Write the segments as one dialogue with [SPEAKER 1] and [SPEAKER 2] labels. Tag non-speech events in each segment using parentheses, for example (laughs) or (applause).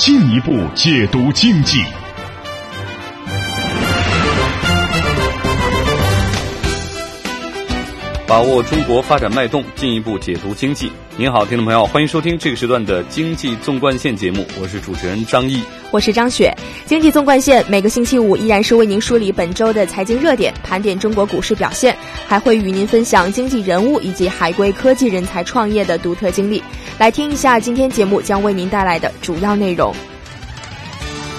[SPEAKER 1] 进一步解读经济。
[SPEAKER 2] 把握中国发展脉动，进一步解读经济。您好，听众朋友，欢迎收听这个时段的《经济纵贯线》节目，我是主持人张毅，
[SPEAKER 3] 我是张雪。经济纵贯线每个星期五依然是为您梳理本周的财经热点，盘点中国股市表现，还会与您分享经济人物以及海归科技人才创业的独特经历。来听一下今天节目将为您带来的主要内容：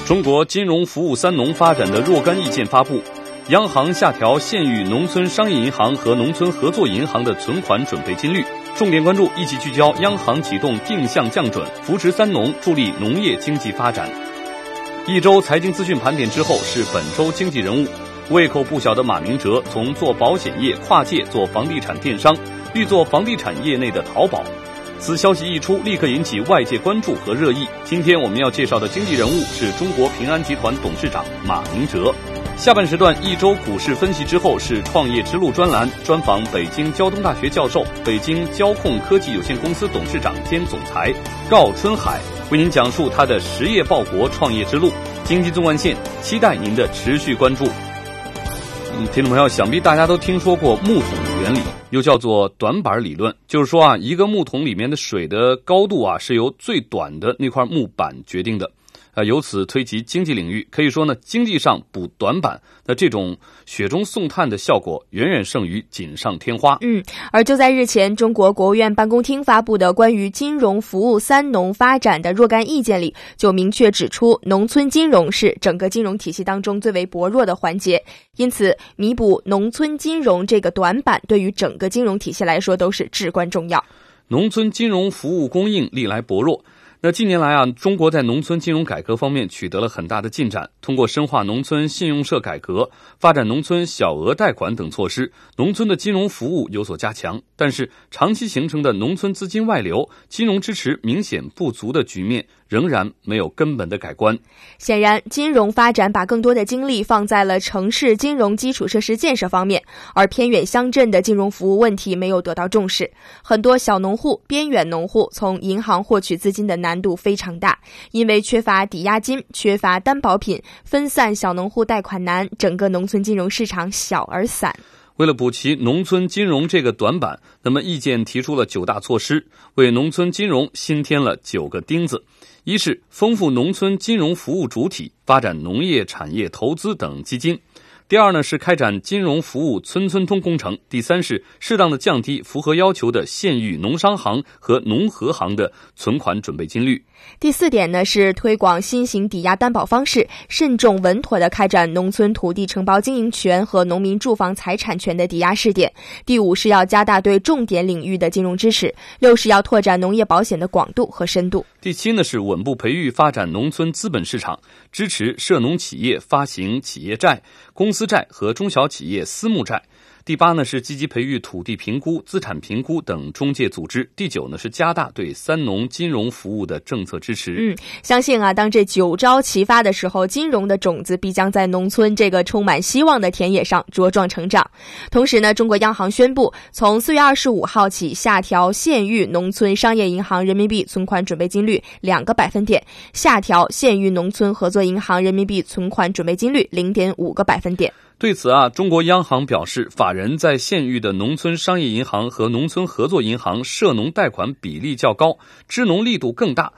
[SPEAKER 2] 中国金融服务“三农”发展的若干意见发布。央行下调县域农村商业银行和农村合作银行的存款准备金率，重点关注一起聚焦央行启动定向降准，扶持“三农”，助力农业经济发展。一周财经资讯盘点之后是本周经济人物，胃口不小的马明哲从做保险业跨界做房地产电商，欲做房地产业内的淘宝。此消息一出，立刻引起外界关注和热议。今天我们要介绍的经济人物是中国平安集团董事长马明哲。下半时段一周股市分析之后是创业之路专栏，专访北京交通大学教授、北京交控科技有限公司董事长兼总裁赵春海，为您讲述他的实业报国创业之路。经济纵贯线，期待您的持续关注。嗯，听众朋友，想必大家都听说过木桶原理，又叫做短板理论，就是说啊，一个木桶里面的水的高度啊，是由最短的那块木板决定的。啊，由此推及经济领域，可以说呢，经济上补短板，那这种雪中送炭的效果远远胜于锦上添花。
[SPEAKER 3] 嗯，而就在日前，中国国务院办公厅发布的关于金融服务“三农”发展的若干意见里，就明确指出，农村金融是整个金融体系当中最为薄弱的环节，因此弥补农村金融这个短板，对于整个金融体系来说都是至关重要。
[SPEAKER 2] 农村金融服务供应历来薄弱。那近年来啊，中国在农村金融改革方面取得了很大的进展。通过深化农村信用社改革、发展农村小额贷款等措施，农村的金融服务有所加强。但是，长期形成的农村资金外流、金融支持明显不足的局面。仍然没有根本的改观。
[SPEAKER 3] 显然，金融发展把更多的精力放在了城市金融基础设施建设方面，而偏远乡镇的金融服务问题没有得到重视。很多小农户、边远农户从银行获取资金的难度非常大，因为缺乏抵押金、缺乏担保品，分散小农户贷款难，整个农村金融市场小而散。
[SPEAKER 2] 为了补齐农村金融这个短板，那么意见提出了九大措施，为农村金融新添了九个钉子。一是丰富农村金融服务主体，发展农业产业投资等基金。第二呢是开展金融服务村村通工程，第三是适当的降低符合要求的县域农商行和农合行的存款准备金率。
[SPEAKER 3] 第四点呢是推广新型抵押担保方式，慎重稳妥的开展农村土地承包经营权和农民住房财产权的抵押试点。第五是要加大对重点领域的金融支持。六是要拓展农业保险的广度和深度。
[SPEAKER 2] 第七呢是稳步培育发展农村资本市场，支持涉农企业发行企业债、公司。私债和中小企业私募债。第八呢是积极培育土地评估、资产评估等中介组织。第九呢是加大对三农金融服务的政策支持。
[SPEAKER 3] 嗯，相信啊，当这九招齐发的时候，金融的种子必将在农村这个充满希望的田野上茁壮成长。同时呢，中国央行宣布，从四月二十五号起下调县域农村商业银行人民币存款准备金率两个百分点，下调县域农村合作银行人民币存款准备金率零点五个百分点。
[SPEAKER 2] 对此啊，中国央行表示，法人在县域的农村商业银行和农村合作银行涉农贷款比例较高，支农力度更大。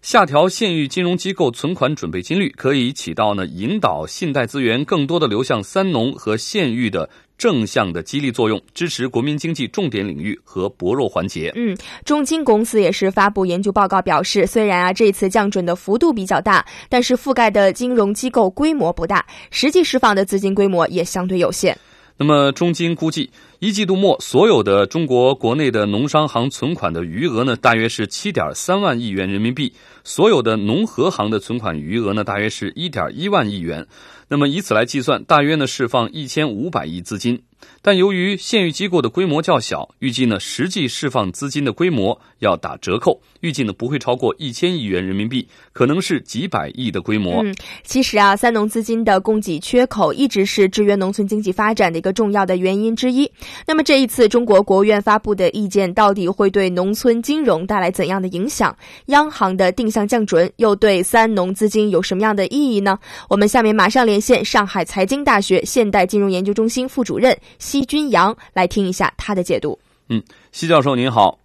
[SPEAKER 2] 下调县域金融机构存款准备金率，可以起到呢引导信贷资源更多的流向三农和县域的。正向的激励作用，支持国民经济重点领域和薄弱环节。
[SPEAKER 3] 嗯，中金公司也是发布研究报告表示，虽然啊这次降准的幅度比较大，但是覆盖的金融机构规模不大，实际释放的资金规模也相对有限。
[SPEAKER 2] 那么，中金估计，一季度末，所有的中国国内的农商行存款的余额呢，大约是七点三万亿元人民币；所有的农合行的存款余额呢，大约是一点一万亿元。那么以此来计算，大约呢释放一千五百亿资金。但由于县域机构的规模较小，预计呢实际释放资金的规模要打折扣，预计呢不会超过一千亿元人民币，可能是几百亿的规模。
[SPEAKER 3] 嗯，其实啊，三农资金的供给缺口一直是制约农村经济发展的一个重要的原因之一。那么这一次中国国务院发布的意见，到底会对农村金融带来怎样的影响？央行的定向降准又对三农资金有什么样的意义呢？我们下面马上连线上海财经大学现代金融研究中心副主任。奚君阳来听一下他的解读。
[SPEAKER 2] 嗯，奚教授您好。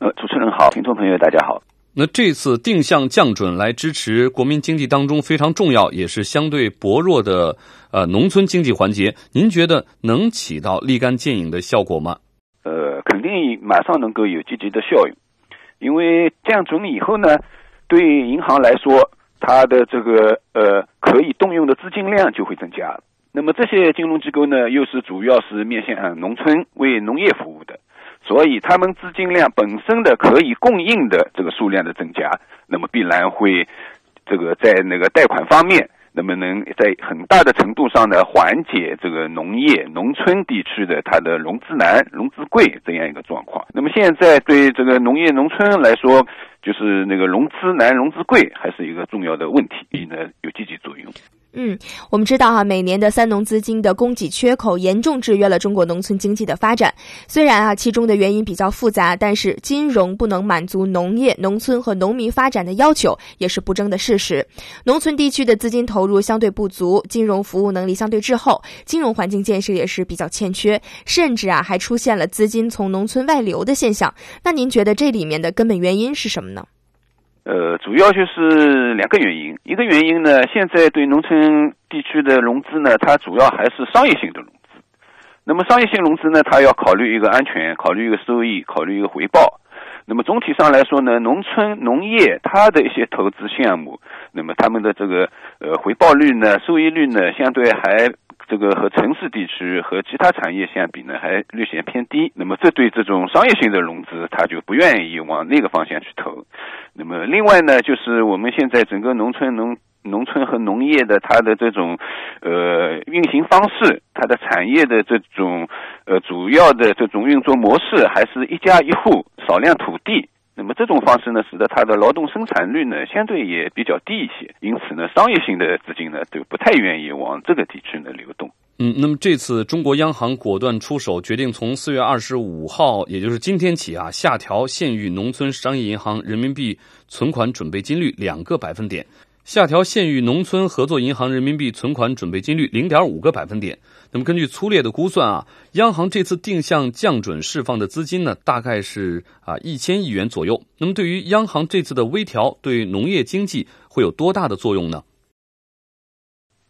[SPEAKER 4] 呃，主持人好，听众朋友大家好。
[SPEAKER 2] 那这次定向降准来支持国民经济当中非常重要，也是相对薄弱的呃农村经济环节，您觉得能起到立竿见影的效果吗？
[SPEAKER 4] 呃，肯定马上能够有积极的效应，因为降准以后呢，对银行来说，它的这个呃可以动用的资金量就会增加。那么这些金融机构呢，又是主要是面向农村为农业服务的，所以他们资金量本身的可以供应的这个数量的增加，那么必然会这个在那个贷款方面，那么能在很大的程度上呢缓解这个农业农村地区的它的融资难、融资贵这样一个状况。那么现在对这个农业农村来说，就是那个融资难、融资贵还是一个重要的问题，所以呢有积极作用。
[SPEAKER 3] 嗯，我们知道哈，每年的三农资金的供给缺口严重制约了中国农村经济的发展。虽然啊，其中的原因比较复杂，但是金融不能满足农业、农村和农民发展的要求，也是不争的事实。农村地区的资金投入相对不足，金融服务能力相对滞后，金融环境建设也是比较欠缺，甚至啊，还出现了资金从农村外流的现象。那您觉得这里面的根本原因是什么呢？
[SPEAKER 4] 呃，主要就是两个原因。一个原因呢，现在对农村地区的融资呢，它主要还是商业性的融资。那么商业性融资呢，它要考虑一个安全，考虑一个收益，考虑一个回报。那么总体上来说呢，农村农业它的一些投资项目，那么他们的这个呃回报率呢，收益率呢，相对还。这个和城市地区和其他产业相比呢，还略显偏低。那么，这对这种商业性的融资，他就不愿意往那个方向去投。那么，另外呢，就是我们现在整个农村农农村和农业的它的这种呃运行方式，它的产业的这种呃主要的这种运作模式，还是一家一户少量土地。那么这种方式呢，使得它的劳动生产率呢相对也比较低一些，因此呢，商业性的资金呢都不太愿意往这个地区呢流动。
[SPEAKER 2] 嗯，那么这次中国央行果断出手，决定从四月二十五号，也就是今天起啊，下调县域农村商业银行人民币存款准备金率两个百分点。下调县域农村合作银行人民币存款准备金率零点五个百分点。那么根据粗略的估算啊，央行这次定向降准释放的资金呢，大概是啊一千亿元左右。那么对于央行这次的微调，对农业经济会有多大的作用呢？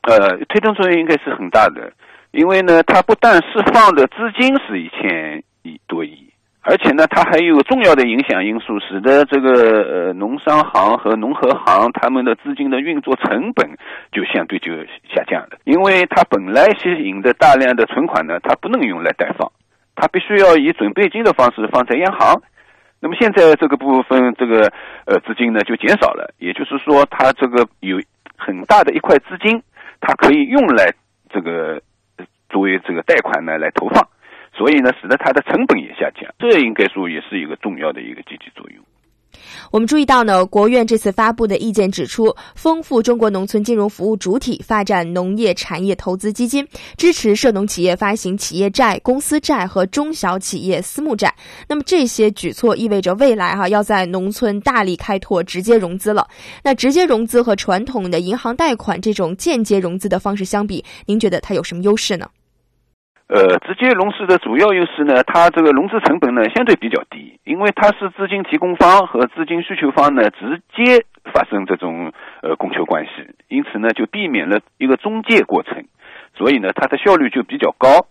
[SPEAKER 4] 呃，推动作用应该是很大的，因为呢，它不但释放的资金是一千亿多亿。而且呢，它还有重要的影响因素，使得这个呃农商行和农合行他们的资金的运作成本就相对就下降了，因为它本来吸引的大量的存款呢，它不能用来贷放，它必须要以准备金的方式放在央行。那么现在这个部分这个呃资金呢就减少了，也就是说，它这个有很大的一块资金，它可以用来这个作为这个贷款呢来投放。所以呢，使得它的成本也下降，这应该说也是一个重要的一个积极作用。
[SPEAKER 3] 我们注意到呢，国务院这次发布的意见指出，丰富中国农村金融服务主体，发展农业产业投资基金，支持涉农企业发行企业债、公司债和中小企业私募债。那么这些举措意味着未来哈要在农村大力开拓直接融资了。那直接融资和传统的银行贷款这种间接融资的方式相比，您觉得它有什么优势呢？
[SPEAKER 4] 呃，直接融资的主要优势呢，它这个融资成本呢相对比较低，因为它是资金提供方和资金需求方呢直接发生这种呃供求关系，因此呢就避免了一个中介过程，所以呢它的效率就比较高。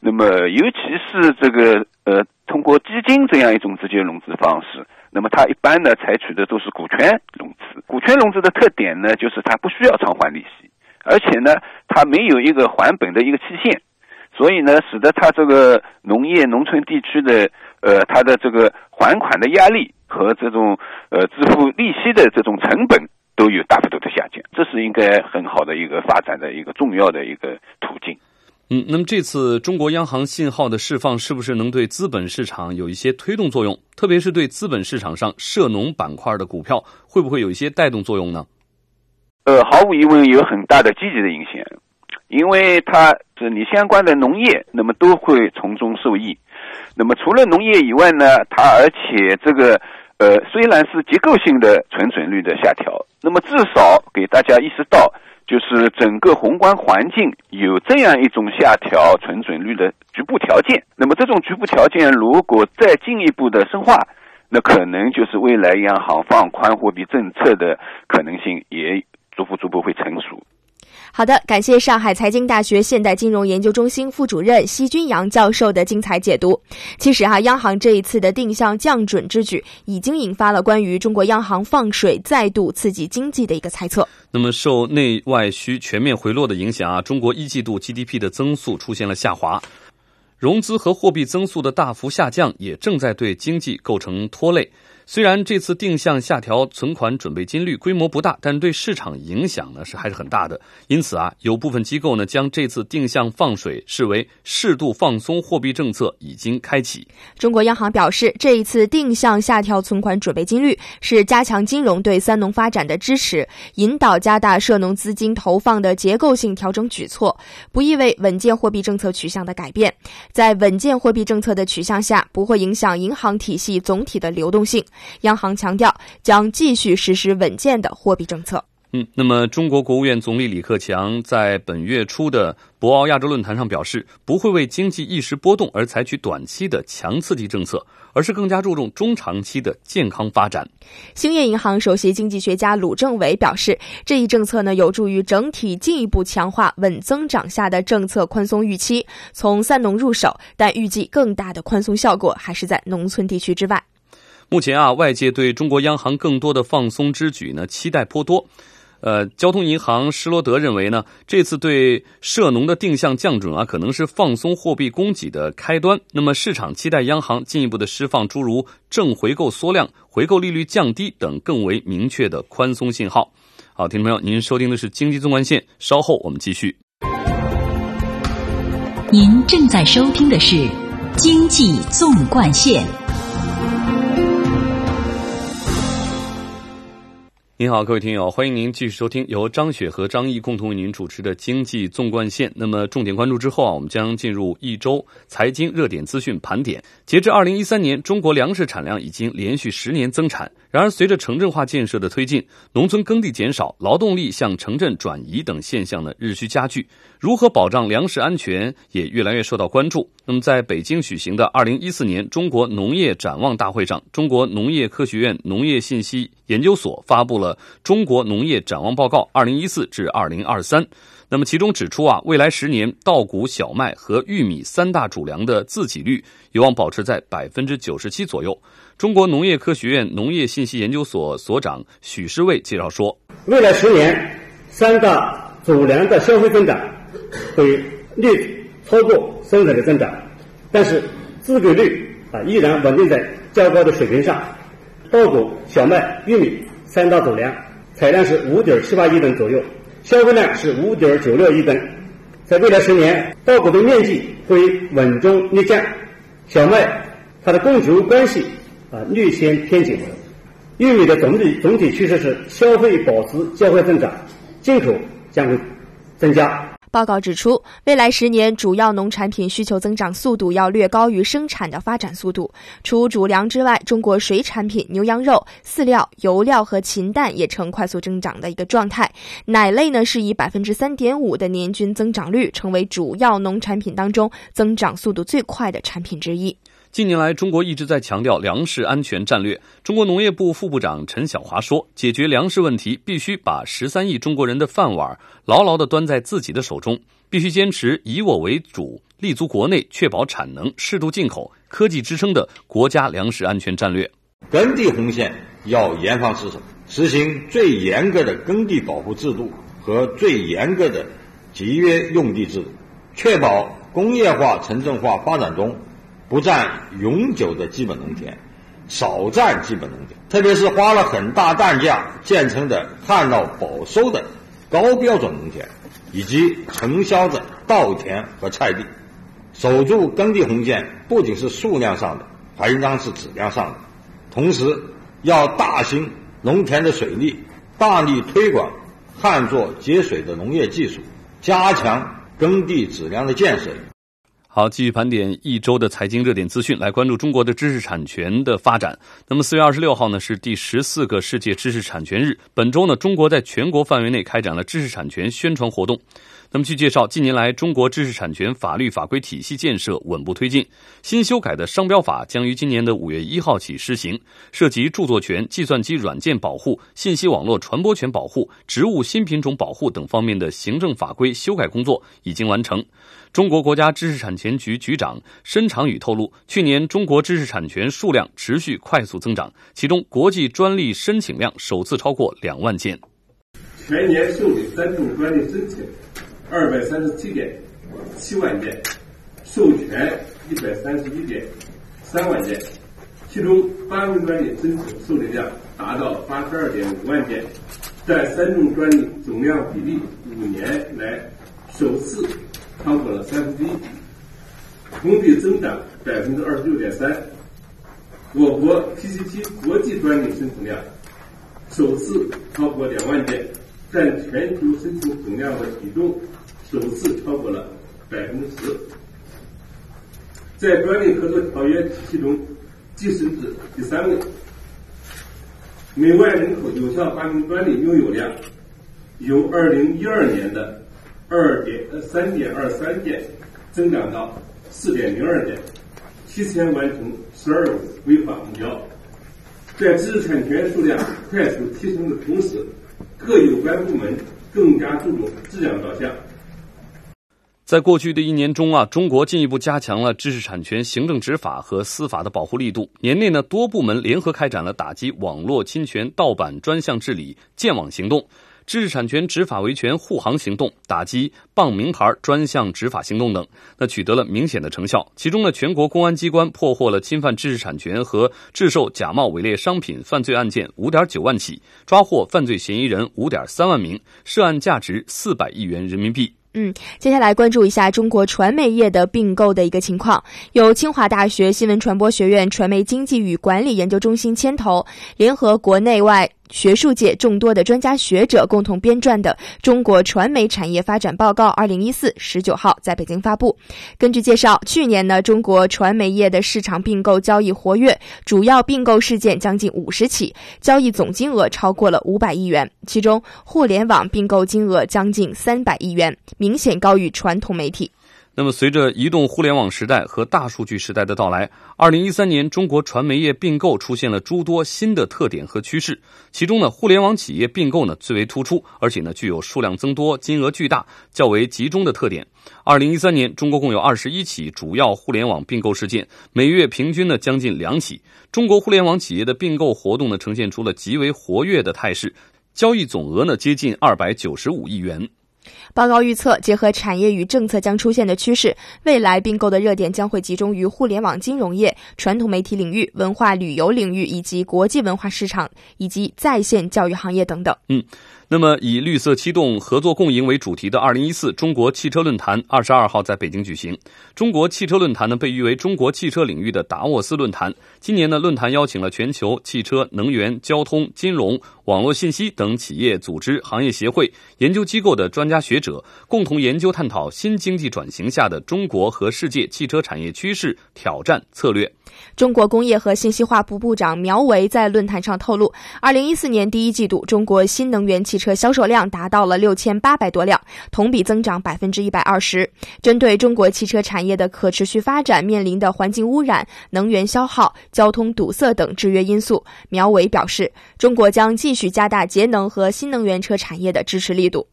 [SPEAKER 4] 那么尤其是这个呃通过基金这样一种直接融资方式，那么它一般呢采取的都是股权融资。股权融资的特点呢就是它不需要偿还利息，而且呢它没有一个还本的一个期限。所以呢，使得它这个农业农村地区的呃，它的这个还款的压力和这种呃支付利息的这种成本都有大幅度的下降，这是应该很好的一个发展的一个重要的一个途径。
[SPEAKER 2] 嗯，那么这次中国央行信号的释放，是不是能对资本市场有一些推动作用？特别是对资本市场上涉农板块的股票，会不会有一些带动作用呢？
[SPEAKER 4] 呃，毫无疑问有很大的积极的影响，因为它是你相关的农业，那么都会从中受益。那么除了农业以外呢，它而且这个呃虽然是结构性的存准率的下调，那么至少给大家意识到。就是整个宏观环境有这样一种下调存准率的局部条件，那么这种局部条件如果再进一步的深化，那可能就是未来央行放宽货币政策的可能性也逐步逐步会成熟。
[SPEAKER 3] 好的，感谢上海财经大学现代金融研究中心副主任奚君阳教授的精彩解读。其实哈，央行这一次的定向降准之举，已经引发了关于中国央行放水再度刺激经济的一个猜测。
[SPEAKER 2] 那么，受内外需全面回落的影响啊，中国一季度 GDP 的增速出现了下滑，融资和货币增速的大幅下降，也正在对经济构成拖累。虽然这次定向下调存款准备金率规模不大，但对市场影响呢是还是很大的。因此啊，有部分机构呢将这次定向放水视为适度放松货币政策已经开启。
[SPEAKER 3] 中国央行表示，这一次定向下调存款准备金率是加强金融对三农发展的支持，引导加大涉农资金投放的结构性调整举措，不意味稳健货币政策取向的改变。在稳健货币政策的取向下，不会影响银行体系总体的流动性。央行强调将继续实施稳健的货币政策。
[SPEAKER 2] 嗯，那么中国国务院总理李克强在本月初的博鳌亚洲论坛上表示，不会为经济一时波动而采取短期的强刺激政策，而是更加注重中长期的健康发展。
[SPEAKER 3] 兴业银行首席经济学家鲁政委表示，这一政策呢有助于整体进一步强化稳增长下的政策宽松预期，从三农入手，但预计更大的宽松效果还是在农村地区之外。
[SPEAKER 2] 目前啊，外界对中国央行更多的放松之举呢，期待颇多。呃，交通银行施罗德认为呢，这次对涉农的定向降准啊，可能是放松货币供给的开端。那么，市场期待央行进一步的释放诸如正回购缩量、回购利率降低等更为明确的宽松信号。好，听众朋友，您收听的是经济纵贯线，稍后我们继续。
[SPEAKER 5] 您正在收听的是经济纵贯线。
[SPEAKER 2] 您好，各位听友，欢迎您继续收听由张雪和张毅共同为您主持的《经济纵贯线》。那么，重点关注之后啊，我们将进入一周财经热点资讯盘点。截至二零一三年，中国粮食产量已经连续十年增产。然而，随着城镇化建设的推进，农村耕地减少，劳动力向城镇转移等现象呢日趋加剧。如何保障粮食安全也越来越受到关注。那么，在北京举行的二零一四年中国农业展望大会上，中国农业科学院农业信息研究所发布了《中国农业展望报告（二零一四至二零二三）》。那么，其中指出啊，未来十年稻谷、小麦和玉米三大主粮的自给率有望保持在百分之九十七左右。中国农业科学院农业信息研究所所长许世卫介绍说：“
[SPEAKER 6] 未来十年三大主粮的消费增长会略超过生产的增长，但是自给率啊依然稳定在较高的水平上。稻谷、小麦、玉米三大主粮产量是五点七八亿吨左右。”消费量是五点九六亿吨，在未来十年，稻谷的面积会稳中略降，小麦它的供求关系啊略显偏紧，玉米的总体总体趋势是消费保持较快增长，进口将会增加。
[SPEAKER 3] 报告指出，未来十年主要农产品需求增长速度要略高于生产的发展速度。除主粮之外，中国水产品、牛羊肉、饲料、油料和禽蛋也呈快速增长的一个状态。奶类呢，是以百分之三点五的年均增长率，成为主要农产品当中增长速度最快的产品之一。
[SPEAKER 2] 近年来，中国一直在强调粮食安全战略。中国农业部副部长陈晓华说：“解决粮食问题，必须把十三亿中国人的饭碗牢牢地端在自己的手中，必须坚持以我为主，立足国内，确保产能，适度进口，科技支撑的国家粮食安全战略。
[SPEAKER 7] 耕地红线要严防死守，实行最严格的耕地保护制度和最严格的集约用地制度，确保工业化、城镇化发展中不占永久的基本农田，少占基本农田，特别是花了很大代价建成的旱涝保收的高标准农田，以及承销的稻田和菜地。守住耕地红线，不仅是数量上的，还应当是质量上的。同时，要大兴农田的水利，大力推广旱作节水的农业技术，加强耕地质量的建设。
[SPEAKER 2] 好，继续盘点一周的财经热点资讯，来关注中国的知识产权的发展。那么四月二十六号呢，是第十四个世界知识产权日。本周呢，中国在全国范围内开展了知识产权宣传活动。那么据介绍，近年来中国知识产权法律法规体系建设稳步推进。新修改的商标法将于今年的五月一号起施行，涉及著作权、计算机软件保护、信息网络传播权保护、植物新品种保护等方面的行政法规修改工作已经完成。中国国家知识产权局局长申长宇透露，去年中国知识产权数量持续快速增长，其中国际专利申请量首次超过两万件。
[SPEAKER 8] 全年受理三种专利申请。二百三十七点七万件，授权一百三十一点三万件，其中发明专利申请受理量达到八十二点五万件，占三种专利总量比例五年来首次超过了三分之一，同比增长百分之二十六点三。我国 PCT 国际专利申请量首次超过两万件，占全球申请总量的比重。首次超过了百分之十，在专利合作条约体系中跻身至第三位。每万人口有效发明专利拥有量由二零一二年的二点呃三点二三件增长到四点零二件，提前完成“十二五”规划目标。在知识产权数量快速提升的同时，各有关部门更加注重质量导向。
[SPEAKER 2] 在过去的一年中啊，中国进一步加强了知识产权行政执法和司法的保护力度。年内呢，多部门联合开展了打击网络侵权、盗版专项治理建网行动、知识产权执法维权护航行动、打击傍名牌专项执法行动等，那取得了明显的成效。其中呢，全国公安机关破获了侵犯知识产权和制售假冒伪劣商品犯罪案件五点九万起，抓获犯罪嫌疑人五点三万名，涉案价值四百亿元人民币。
[SPEAKER 3] 嗯，接下来关注一下中国传媒业的并购的一个情况。由清华大学新闻传播学院传媒经济与管理研究中心牵头，联合国内外。学术界众多的专家学者共同编撰的《中国传媒产业发展报告（二零一四）》十九号在北京发布。根据介绍，去年呢，中国传媒业的市场并购交易活跃，主要并购事件将近五十起，交易总金额超过了五百亿元。其中，互联网并购金额将近三百亿元，明显高于传统媒体。
[SPEAKER 2] 那么，随着移动互联网时代和大数据时代的到来，二零一三年中国传媒业并购出现了诸多新的特点和趋势。其中呢，互联网企业并购呢最为突出，而且呢具有数量增多、金额巨大、较为集中的特点。二零一三年，中国共有二十一起主要互联网并购事件，每月平均呢将近两起。中国互联网企业的并购活动呢呈现出了极为活跃的态势，交易总额呢接近二百九十五亿元。
[SPEAKER 3] 报告预测，结合产业与政策将出现的趋势，未来并购的热点将会集中于互联网金融业、传统媒体领域、文化旅游领域以及国际文化市场以及在线教育行业等等。
[SPEAKER 2] 嗯。那么，以绿色驱动、合作共赢为主题的二零一四中国汽车论坛二十二号在北京举行。中国汽车论坛呢，被誉为中国汽车领域的达沃斯论坛。今年呢，论坛邀请了全球汽车、能源、交通、金融、网络信息等企业、组织、行业协会、研究机构的专家学者，共同研究探讨新经济转型下的中国和世界汽车产业趋势、挑战、策略。
[SPEAKER 3] 中国工业和信息化部部长苗圩在论坛上透露，二零一四年第一季度，中国新能源汽车销售量达到了六千八百多辆，同比增长百分之一百二十。针对中国汽车产业的可持续发展面临的环境污染、能源消耗、交通堵塞等制约因素，苗圩表示，中国将继续去加大节能和新能源车产业的支持力度。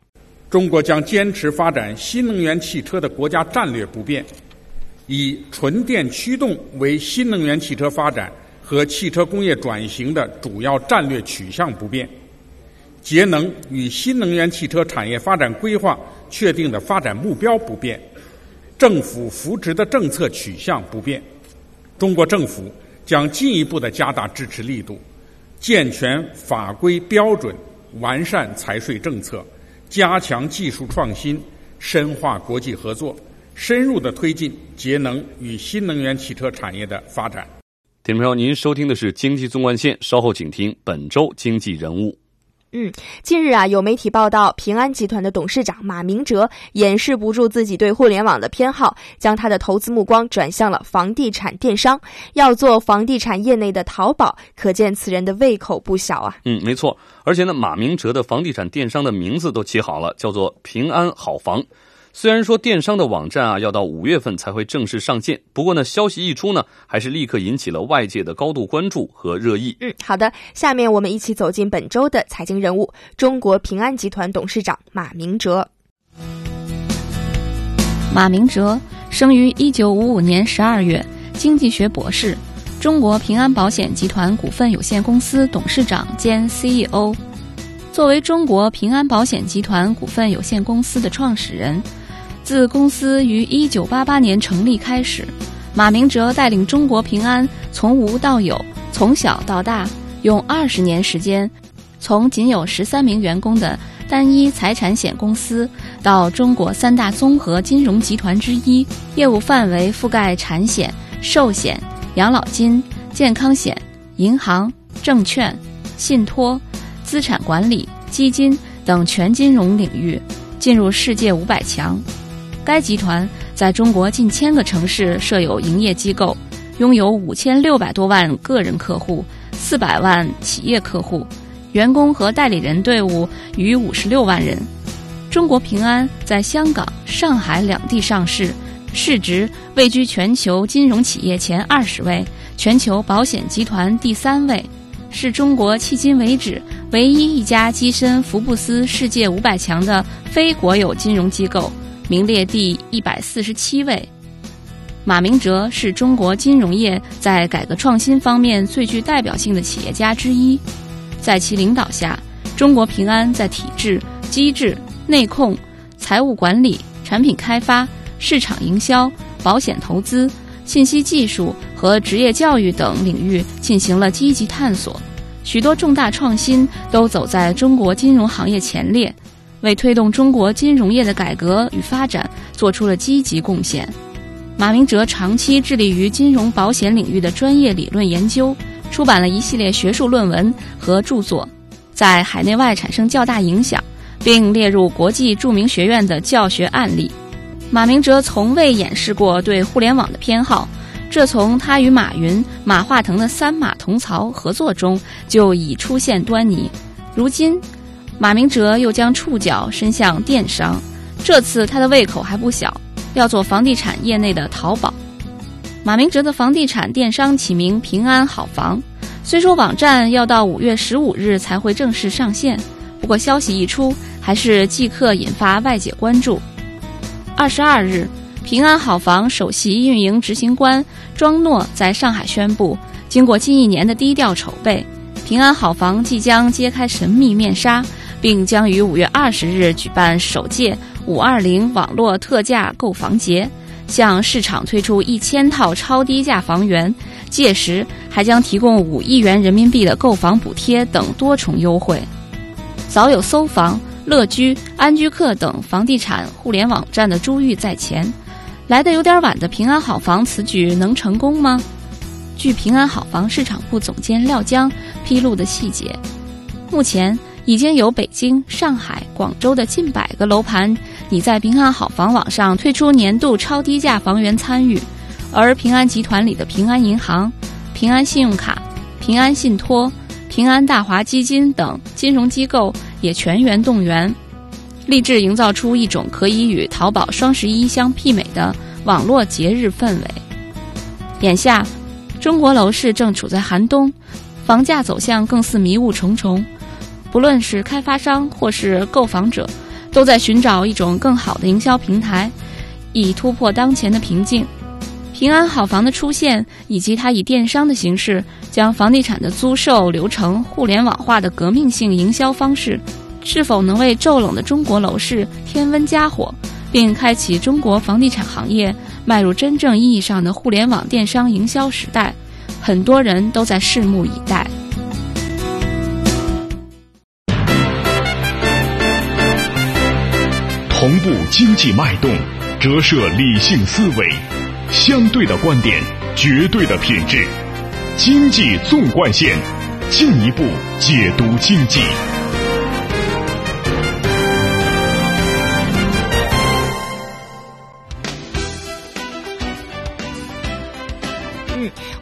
[SPEAKER 9] 中国将坚持发展新能源汽车的国家战略不变。以纯电驱动为新能源汽车发展和汽车工业转型的主要战略取向不变，节能与新能源汽车产业发展规划确定的发展目标不变，政府扶持的政策取向不变。中国政府将进一步的加大支持力度，健全法规标准，完善财税政策，加强技术创新，深化国际合作，深入的推进节能与新能源汽车产业的发展。
[SPEAKER 2] 听众朋友，您收听的是经济纵贯线，稍后请听本周经济人物。
[SPEAKER 3] 嗯，近日啊，有媒体报道，平安集团的董事长马明哲掩饰不住自己对互联网的偏好，将他的投资目光转向了房地产电商，要做房地产业内的淘宝，可见此人的胃口不小啊。
[SPEAKER 2] 嗯，没错，而且呢，马明哲的房地产电商的名字都起好了，叫做平安好房。虽然说电商的网站啊要到五月份才会正式上线，不过呢，消息一出呢，还是立刻引起了外界的高度关注和热议。
[SPEAKER 3] 嗯，好的，下面我们一起走进本周的财经人物——中国平安集团董事长马明哲。
[SPEAKER 10] 马明哲生于一九五五年十二月，经济学博士，中国平安保险集团股份有限公司董事长兼 CEO。作为中国平安保险集团股份有限公司的创始人。自公司于一九八八年成立开始，马明哲带领中国平安从无到有，从小到大，用二十年时间，从仅有十三名员工的单一财产险公司，到中国三大综合金融集团之一，业务范围覆盖产险、寿险、养老金、健康险、银行、证券、信托、资产管理、基金等全金融领域，进入世界五百强。该集团在中国近千个城市设有营业机构，拥有五千六百多万个人客户、四百万企业客户，员工和代理人队伍逾五十六万人。中国平安在香港、上海两地上市，市值位居全球金融企业前二十位，全球保险集团第三位，是中国迄今为止唯一一家跻身福布斯世界五百强的非国有金融机构。名列第一百四十七位。马明哲是中国金融业在改革创新方面最具代表性的企业家之一，在其领导下，中国平安在体制、机制、内控、财务管理、产品开发、市场营销、保险投资、信息技术和职业教育等领域进行了积极探索，许多重大创新都走在中国金融行业前列。为推动中国金融业的改革与发展做出了积极贡献。马明哲长期致力于金融保险领域的专业理论研究，出版了一系列学术论文和著作，在海内外产生较大影响，并列入国际著名学院的教学案例。马明哲从未掩饰过对互联网的偏好，这从他与马云、马化腾的三马同槽合作中就已出现端倪。如今。马明哲又将触角伸向电商，这次他的胃口还不小，要做房地产业内的淘宝。马明哲的房地产电商起名“平安好房”，虽说网站要到五月十五日才会正式上线，不过消息一出，还是即刻引发外界关注。二十二日，平安好房首席运营执行官庄诺在上海宣布，经过近一年的低调筹备，平安好房即将揭开神秘面纱。并将于五月二十日举办首届五二零网络特价购房节，向市场推出一千套超低价房源，届时还将提供五亿元人民币的购房补贴等多重优惠。早有搜房、乐居、安居客等房地产互联网站的珠玉在前，来的有点晚的平安好房此举能成功吗？据平安好房市场部总监廖江披露的细节，目前。已经有北京、上海、广州的近百个楼盘，你在平安好房网上推出年度超低价房源参与，而平安集团里的平安银行、平安信用卡、平安信托、平安大华基金等金融机构也全员动员，立志营造出一种可以与淘宝双十一相媲美的网络节日氛围。眼下，中国楼市正处在寒冬，房价走向更似迷雾重重。不论是开发商或是购房者，都在寻找一种更好的营销平台，以突破当前的瓶颈。平安好房的出现，以及它以电商的形式将房地产的租售流程互联网化的革命性营销方式，是否能为骤冷的中国楼市添温加火，并开启中国房地产行业迈入真正意义上的互联网电商营销时代，很多人都在拭目以待。
[SPEAKER 1] 同步经济脉动，折射理性思维，相对的观点，绝对的品质。经济纵贯线，进一步解读经济。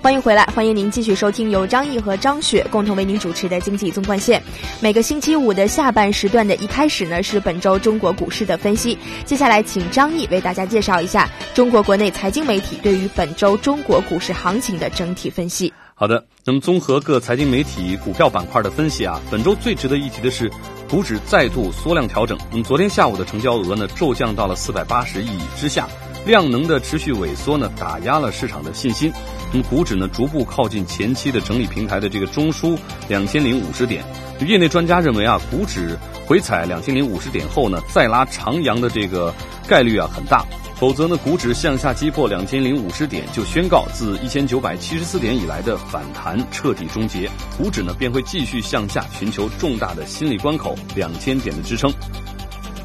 [SPEAKER 3] 欢迎回来，欢迎您继续收听由张毅和张雪共同为您主持的《经济纵贯线》。每个星期五的下半时段的一开始呢，是本周中国股市的分析。接下来，请张毅为大家介绍一下中国国内财经媒体对于本周中国股市行情的整体分析。
[SPEAKER 2] 好的，那么综合各财经媒体股票板块的分析啊，本周最值得一提的是，股指再度缩量调整。那么昨天下午的成交额呢，骤降到了四百八十亿之下，量能的持续萎缩呢，打压了市场的信心。那么股指呢，逐步靠近前期的整理平台的这个中枢两千零五十点。业内专家认为啊，股指回踩两千零五十点后呢，再拉长阳的这个概率啊很大。否则呢，股指向下击破两千零五十点，就宣告自一千九百七十四点以来的反弹彻底终结，股指呢便会继续向下寻求重大的心理关口两千点的支撑。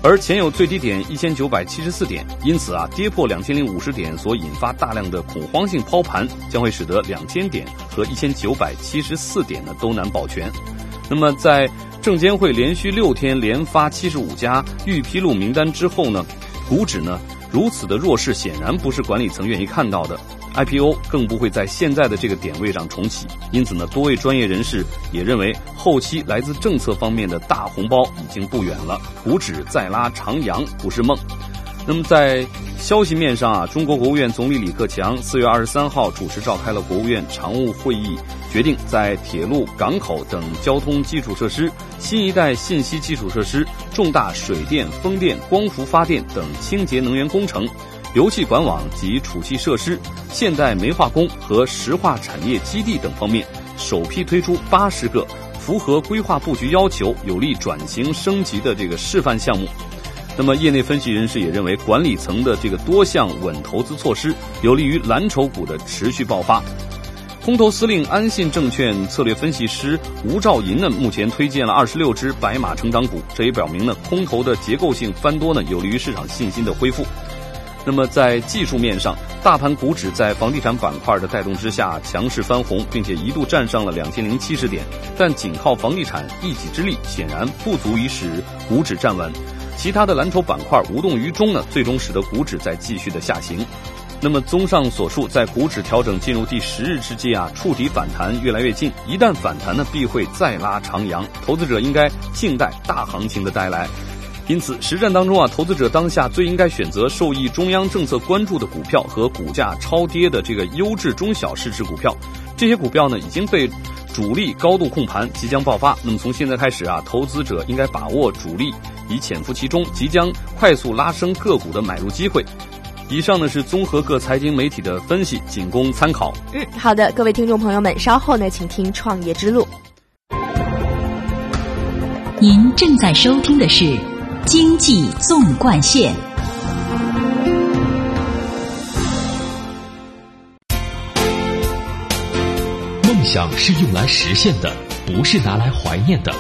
[SPEAKER 2] 而前有最低点一千九百七十四点，因此啊，跌破两千零五十点所引发大量的恐慌性抛盘，将会使得两千点和一千九百七十四点呢都难保全。那么在证监会连续六天连发七十五家预披露名单之后呢，股指呢？如此的弱势，显然不是管理层愿意看到的。IPO 更不会在现在的这个点位上重启。因此呢，多位专业人士也认为，后期来自政策方面的大红包已经不远了。股指再拉长阳不是梦。那么在消息面上啊，中国国务院总理李克强四月二十三号主持召开了国务院常务会议，决定在铁路、港口等交通基础设施、新一代信息基础设施、重大水电、风电、光伏发电等清洁能源工程、油气管网及储气设施、现代煤化工和石化产业基地等方面，首批推出八十个符合规划布局要求、有利转型升级的这个示范项目。那么，业内分析人士也认为，管理层的这个多项稳投资措施，有利于蓝筹股的持续爆发。空头司令安信证券策略分析师吴兆银呢，目前推荐了二十六只白马成长股，这也表明呢，空头的结构性翻多呢，有利于市场信心的恢复。那么，在技术面上，大盘股指在房地产板块的带动之下强势翻红，并且一度站上了两千零七十点，但仅靠房地产一己之力，显然不足以使股指站稳。其他的蓝筹板块无动于衷呢，最终使得股指在继续的下行。那么，综上所述，在股指调整进入第十日之际啊，触底反弹越来越近。一旦反弹呢，必会再拉长阳，投资者应该静待大行情的带来。因此，实战当中啊，投资者当下最应该选择受益中央政策关注的股票和股价超跌的这个优质中小市值股票。这些股票呢，已经被主力高度控盘，即将爆发。那么从现在开始啊，投资者应该把握主力。以潜伏其中，即将快速拉升个股的买入机会。以上呢是综合各财经媒体的分析，仅供参考。
[SPEAKER 3] 嗯，好的，各位听众朋友们，稍后呢，请听《创业之路》。
[SPEAKER 5] 您正在收听的是《经济纵贯线》。
[SPEAKER 11] 想是用来实现的，不是拿来怀念的。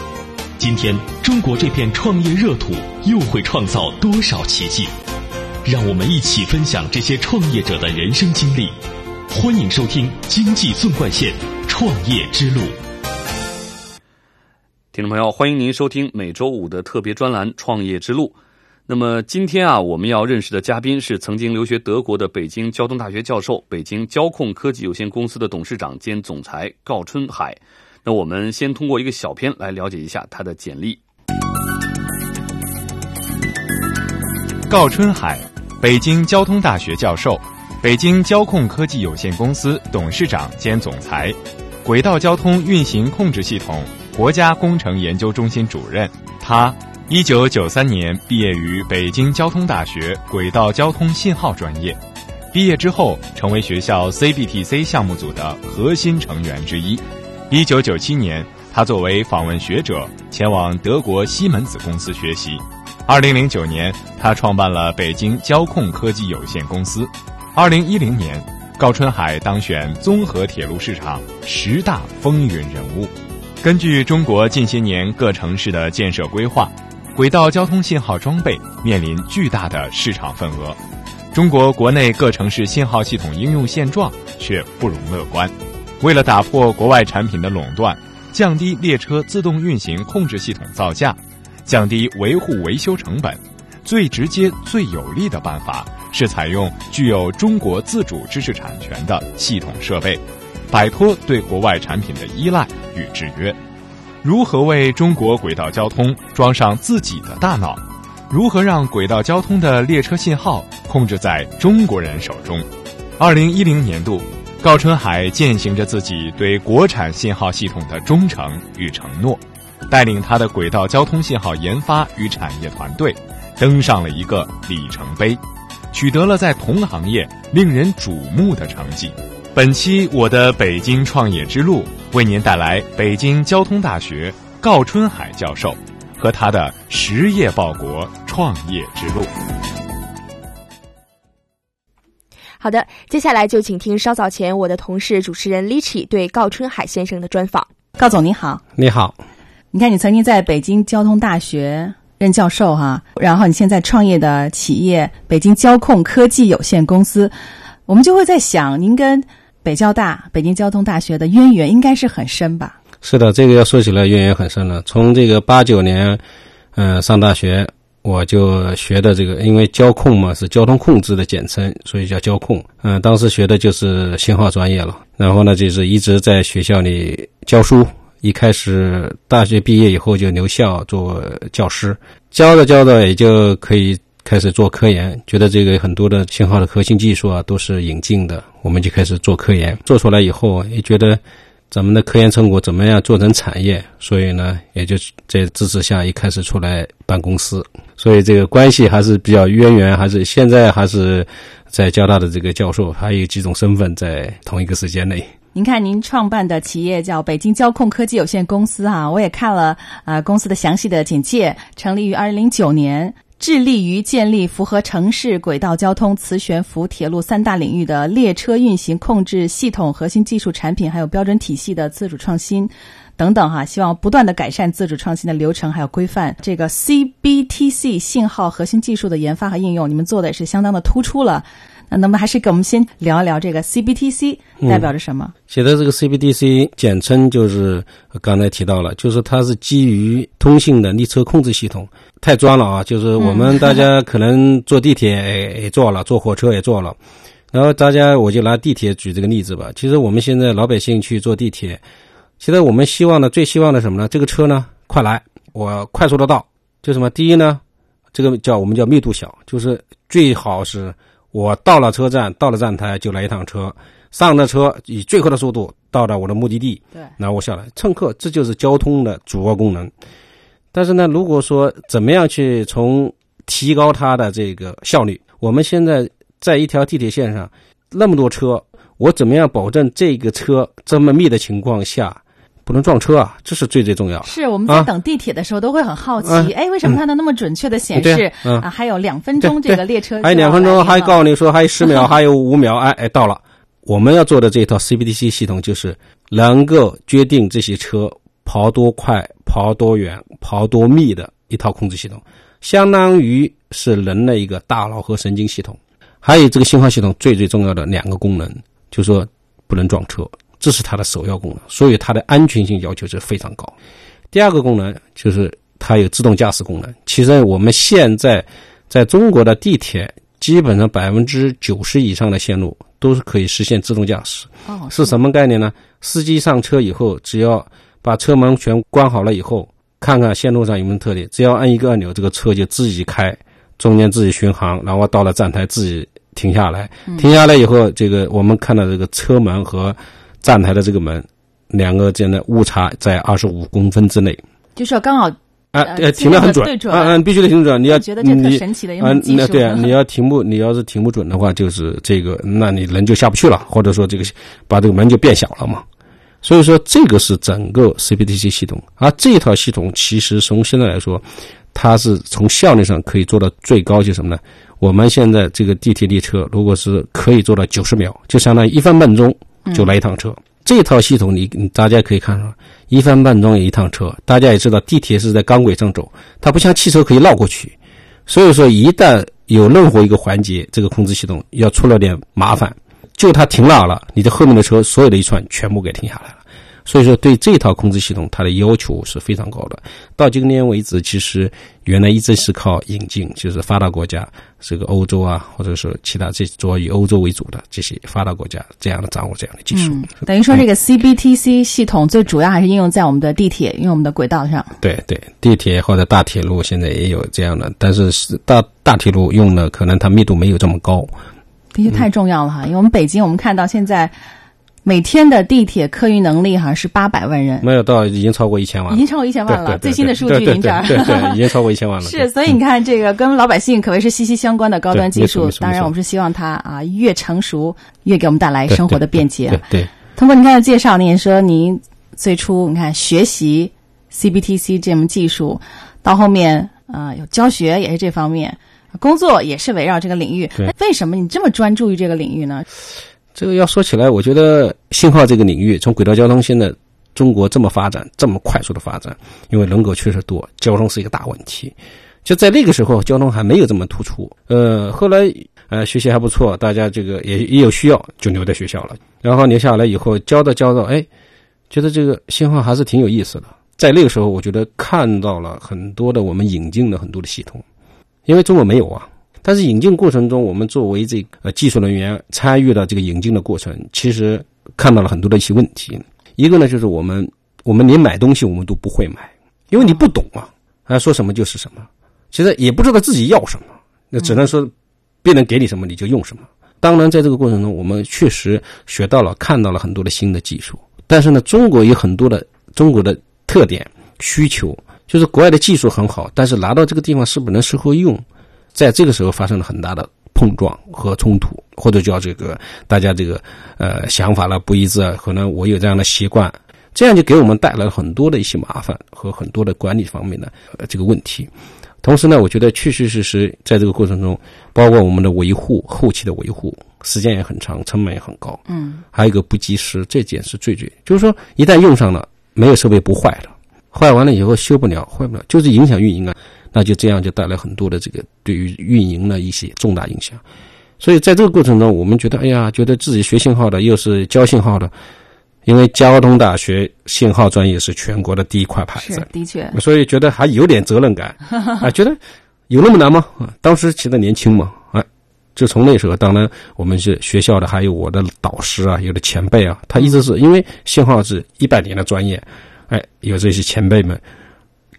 [SPEAKER 11] 今天，中国这片创业热土又会创造多少奇迹？让我们一起分享这些创业者的人生经历。欢迎收听《经济纵贯线·创业之路》。
[SPEAKER 2] 听众朋友，欢迎您收听每周五的特别专栏《创业之路》。那么今天啊，我们要认识的嘉宾是曾经留学德国的北京交通大学教授、北京交控科技有限公司的董事长兼总裁郜春海。那我们先通过一个小片来了解一下他的简历。
[SPEAKER 12] 郜春海，北京交通大学教授，北京交控科技有限公司董事长兼总裁，轨道交通运行控制系统国家工程研究中心主任。他一九九三年毕业于北京交通大学轨道交通信号专业，毕业之后成为学校 CBTC 项目组的核心成员之一。一九九七年，他作为访问学者前往德国西门子公司学习。二零零九年，他创办了北京交控科技有限公司。二零一零年，高春海当选综合铁路市场十大风云人物。根据中国近些年各城市的建设规划，轨道交通信号装备面临巨大的市场份额。中国国内各城市信号系统应用现状却不容乐观。为了打破国外产品的垄断，降低列车自动运行控制系统造价，降低维护维修成本，最直接、最有力的办法是采用具有中国自主知识产权的系统设备，摆脱对国外产品的依赖与制约。如何为中国轨道交通装上自己的大脑？如何让轨道交通的列车信号控制在中国人手中？二零一零年度。高春海践行着自己对国产信号系统的忠诚与承诺，带领他的轨道交通信号研发与产业团队，登上了一个里程碑，取得了在同行业令人瞩目的成绩。本期我的北京创业之路，为您带来北京交通大学高春海教授和他的实业报国创业之路。
[SPEAKER 3] 好的，接下来就请听稍早前我的同事主持人 Lichi 对高春海先生的专访。
[SPEAKER 13] 高总你好，
[SPEAKER 14] 你好。
[SPEAKER 13] 你看，你曾经在北京交通大学任教授哈，然后你现在创业的企业北京交控科技有限公司，我们就会在想，您跟北交大、北京交通大学的渊源应该是很深吧？
[SPEAKER 14] 是的，这个要说起来渊源很深了。从这个八九年，嗯，上大学。我就学的这个，因为交控嘛是交通控制的简称，所以叫交控。嗯，当时学的就是信号专业了。然后呢，就是一直在学校里教书。一开始大学毕业以后就留校做教师，教着教着也就可以开始做科研。觉得这个很多的信号的核心技术啊都是引进的，我们就开始做科研。做出来以后也觉得。咱们的科研成果怎么样做成产业？所以呢，也就在支持下一开始出来办公司。所以这个关系还是比较渊源，还是现在还是在交大的这个教授，还有几种身份在同一个时间内。
[SPEAKER 13] 您看，您创办的企业叫北京交控科技有限公司啊，我也看了啊公司的详细的简介，成立于二零零九年。致力于建立符合城市轨道交通、磁悬浮铁路三大领域的列车运行控制系统核心技术产品，还有标准体系的自主创新等等哈，希望不断的改善自主创新的流程还有规范。这个 CBTC 信号核心技术的研发和应用，你们做的也是相当的突出了。那能不能还是给我们先聊一聊这个 CBTC 代表着什么？
[SPEAKER 14] 写的这个 CBTC 简称就是刚才提到了，就是它是基于通信的列车控制系统。太专了啊！就是我们大家可能坐地铁也坐了，坐火车也坐了。然后大家我就拿地铁举这个例子吧。其实我们现在老百姓去坐地铁，其实我们希望的最希望的什么呢？这个车呢快来，我快速的到。就什么？第一呢，这个叫我们叫密度小，就是最好是。我到了车站，到了站台就来一趟车，上了车以最快的速度到达我的目的地。
[SPEAKER 13] 对，
[SPEAKER 14] 然后我下来乘客，这就是交通的主要功能。但是呢，如果说怎么样去从提高它的这个效率，我们现在在一条地铁线上那么多车，我怎么样保证这个车这么密的情况下？不能撞车啊，这是最最重要。
[SPEAKER 13] 是我们在等地铁的时候都会很好奇，哎，为什么它能那么准确的显示啊？还有两分钟这个列车，
[SPEAKER 14] 还有两分钟，还告诉你说还有十秒，(laughs) 还有五秒，哎哎到了。我们要做的这套 CBDC 系统就是能够决定这些车跑多快、跑多远、跑多密的一套控制系统，相当于是人的一个大脑和神经系统。还有这个信号系统最最重要的两个功能，就是说不能撞车。这是它的首要功能，所以它的安全性要求是非常高。第二个功能就是它有自动驾驶功能。其实我们现在在中国的地铁，基本上百分之九十以上的线路都是可以实现自动驾驶。
[SPEAKER 13] 哦，
[SPEAKER 14] 是什么概念呢？司机上车以后，只要把车门全关好了以后，看看线路上有没有特点，只要按一个按钮，这个车就自己开，中间自己巡航，然后到了站台自己停下来。停下来以后，这个我们看到这个车门和站台的这个门，两个间的误差在二十五公分之内，
[SPEAKER 13] 就是要刚好
[SPEAKER 14] 啊，停的很准，嗯嗯，必须得停准。你要
[SPEAKER 13] 觉得这特神奇的，
[SPEAKER 14] 嗯，那对啊，你要停不，你要是停不准的话，就是这个，那你人就下不去了，或者说这个把这个门就变小了嘛。所以说，这个是整个 CPTC 系统，而这一套系统其实从现在来说，它是从效率上可以做到最高，就是什么呢？我们现在这个地铁列车，如果是可以做到九十秒，就相当于一分半钟就来一趟车。这套系统你大家可以看到，一分半钟有一趟车。大家也知道，地铁是在钢轨上走，它不像汽车可以绕过去。所以说，一旦有任何一个环节，这个控制系统要出了点麻烦，就它停哪了，你的后面的车所有的一串全部给停下来了。所以说，对这套控制系统，它的要求是非常高的。到今天为止，其实原来一直是靠引进，就是发达国家，这个欧洲啊，或者说其他这主要以欧洲为主的这些发达国家，这样的掌握这样的技术。
[SPEAKER 13] 嗯，等于说这个 CBTC 系统最主要还是应用在我们的地铁，因为我们的轨道上。
[SPEAKER 14] 对对，地铁或者大铁路现在也有这样的，但是是大大铁路用的可能它密度没有这么高。
[SPEAKER 13] 的确太重要了哈，因为我们北京，我们看到现在。每天的地铁客运能力哈是八百万人，
[SPEAKER 14] 没有到已经超过一千万，
[SPEAKER 13] 已经超过一千万了。最新的数据您这儿，
[SPEAKER 14] 对对，已经超过 (laughs) 一千万了。
[SPEAKER 13] 是，所以你看这个跟老百姓可谓是息息相关的高端技术。当然，我们是希望它啊越成熟越给我们带来生活的便捷。
[SPEAKER 14] 对，
[SPEAKER 13] 通过您刚才介绍，您说您最初你看学习 CBTC 这门技术，到后面啊有教学也是这方面，工作也是围绕这个领域。为什么你这么专注于这个领域呢？
[SPEAKER 14] 这个要说起来，我觉得信号这个领域，从轨道交通现在中国这么发展，这么快速的发展，因为人口确实多，交通是一个大问题。就在那个时候，交通还没有这么突出。呃，后来呃学习还不错，大家这个也也有需要，就留在学校了。然后留下来以后，教着教着，哎，觉得这个信号还是挺有意思的。在那个时候，我觉得看到了很多的我们引进的很多的系统，因为中国没有啊。但是引进过程中，我们作为这呃技术人员参与了这个引进的过程，其实看到了很多的一些问题。一个呢，就是我们我们连买东西我们都不会买，因为你不懂啊，他说什么就是什么，其实也不知道自己要什么，那只能说别人给你什么你就用什么。当然，在这个过程中，我们确实学到了看到了很多的新的技术。但是呢，中国有很多的中国的特点需求，就是国外的技术很好，但是拿到这个地方是不是能适合用？在这个时候发生了很大的碰撞和冲突，或者叫这个大家这个呃想法了不一致啊，可能我有这样的习惯，这样就给我们带来了很多的一些麻烦和很多的管理方面的呃这个问题。同时呢，我觉得确确实实在这个过程中，包括我们的维护后期的维护时间也很长，成本也很高。
[SPEAKER 13] 嗯，
[SPEAKER 14] 还有一个不及时，这件是最最，就是说一旦用上了，没有设备不坏了，坏完了以后修不了，坏不了，就是影响运营啊。那就这样就带来很多的这个对于运营的一些重大影响，所以在这个过程中，我们觉得，哎呀，觉得自己学信号的，又是教信号的，因为交通大学信号专业是全国的第一块牌子，
[SPEAKER 13] 的确，
[SPEAKER 14] 所以觉得还有点责任感。(laughs) 啊，觉得有那么难吗？啊，当时其实年轻嘛，啊，就从那时候，当然我们是学校的，还有我的导师啊，有的前辈啊，他一直是因为信号是一百年的专业，哎，有这些前辈们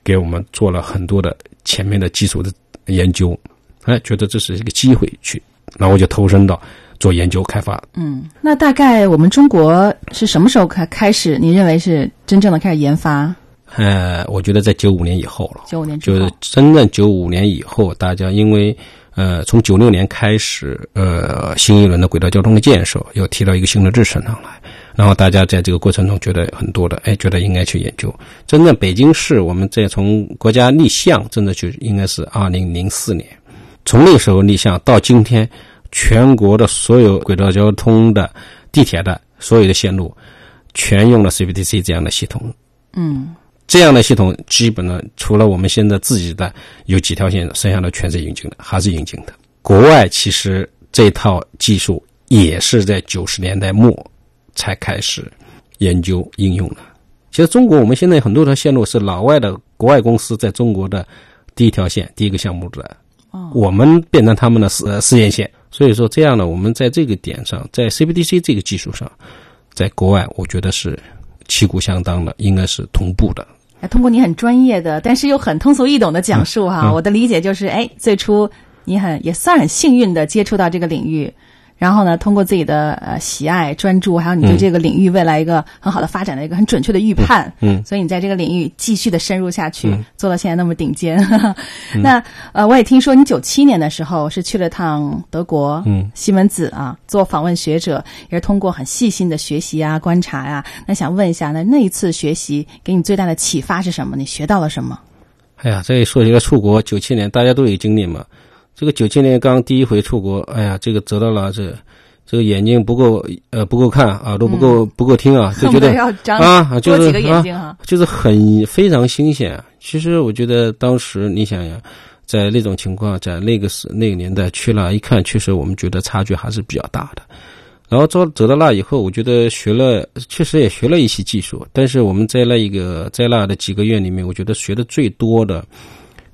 [SPEAKER 14] 给我们做了很多的。前面的基础的研究，哎，觉得这是一个机会去，然后我就投身到做研究开发。
[SPEAKER 13] 嗯，那大概我们中国是什么时候开开始？你认为是真正的开始研发？
[SPEAKER 14] 呃，我觉得在九五年以后了。
[SPEAKER 13] 九五年
[SPEAKER 14] 就是真正九五年以后，大家因为呃，从九六年开始，呃，新一轮的轨道交通的建设又提到一个新的制程上来。然后大家在这个过程中觉得很多的，哎，觉得应该去研究。真正北京市，我们在从国家立项，真的就应该是二零零四年。从那时候立项到今天，全国的所有轨道交通的地铁的所有的线路，全用了 CBTC 这样的系统。
[SPEAKER 13] 嗯，
[SPEAKER 14] 这样的系统基本上除了我们现在自己的有几条线，剩下的全是引进的，还是引进的。国外其实这套技术也是在九十年代末。才开始研究应用的。其实中国我们现在很多条线路是老外的国外公司在中国的第一条线、第一个项目的，我们变成他们的试试验线。所以说这样呢，我们在这个点上，在 CBDC 这个技术上，在国外我觉得是旗鼓相当的，应该是同步的。
[SPEAKER 13] 通过你很专业的，但是又很通俗易懂的讲述哈，我的理解就是，哎，最初你很也算很幸运的接触到这个领域。然后呢，通过自己的呃喜爱、专注，还有你对这个领域未来一个很好的发展的一个很准确的预判，
[SPEAKER 14] 嗯，
[SPEAKER 13] 所以你在这个领域继续的深入下去，做到现在那么顶尖。(laughs) 那呃，我也听说你九七年的时候是去了趟德国，
[SPEAKER 14] 嗯，
[SPEAKER 13] 西门子啊，做访问学者，也是通过很细心的学习啊、观察呀。那想问一下，那那一次学习给你最大的启发是什么？你学到了什么？
[SPEAKER 14] 哎呀，这一说一个出国，九七年大家都有经历嘛。这个九七年刚第一回出国，哎呀，这个走到了这，这个眼睛不够呃不够看，耳朵不够、不够听啊，(laughs) 就觉得啊，就是啊，就是很非常新鲜。其实我觉得当时你想想，在那种情况，在那个时那个年代去了，一看确实我们觉得差距还是比较大的。然后走走到那以后，我觉得学了，确实也学了一些技术。但是我们在那一个在那的几个月里面，我觉得学的最多的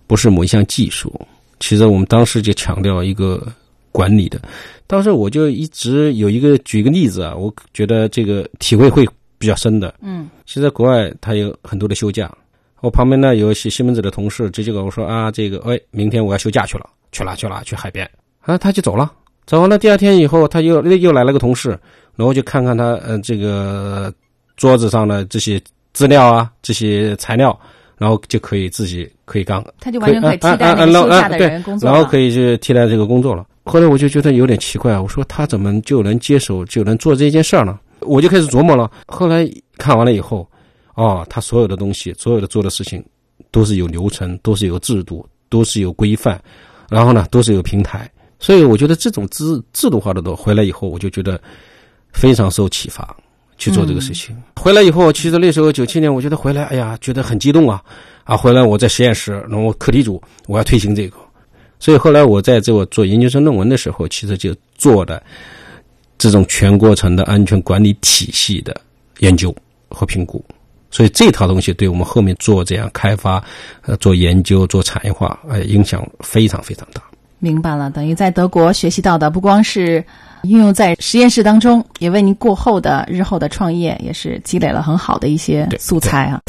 [SPEAKER 14] 不是某一项技术。其实我们当时就强调一个管理的。当时我就一直有一个举个例子啊，我觉得这个体会会比较深的。
[SPEAKER 13] 嗯，
[SPEAKER 14] 其实国外他有很多的休假，我旁边呢有些西门子的同事直接跟我说啊，这个哎，明天我要休假去了，去哪去哪去海边啊，他就走了。走完了，第二天以后，他又又来了个同事，然后就看看他呃这个桌子上的这些资料啊，这些材料，然后就可以自己可以干，
[SPEAKER 13] 他就完全可以替代那个休假的人工作
[SPEAKER 14] 然后可以去替代这个工作了。后来我就觉得有点奇怪，我说他怎么就能接手就能做这件事儿呢？我就开始琢磨了。后来看完了以后，哦，他所有的东西，所有的做的事情，都是有流程，都是有制度，都是有规范，然后呢，都是有平台。所以我觉得这种制制度化的都回来以后，我就觉得非常受启发去做这个事情。回来以后，其实那时候九七年，我觉得回来，哎呀，觉得很激动啊！啊，回来我在实验室，然后课题组，我要推行这个。所以后来我在做做研究生论文的时候，其实就做的这种全过程的安全管理体系的研究和评估。所以这套东西对我们后面做这样开发、呃做研究、做产业化，呃影响非常非常大。
[SPEAKER 13] 明白了，等于在德国学习到的不光是运用在实验室当中，也为您过后的日后的创业也是积累了很好的一些素材啊。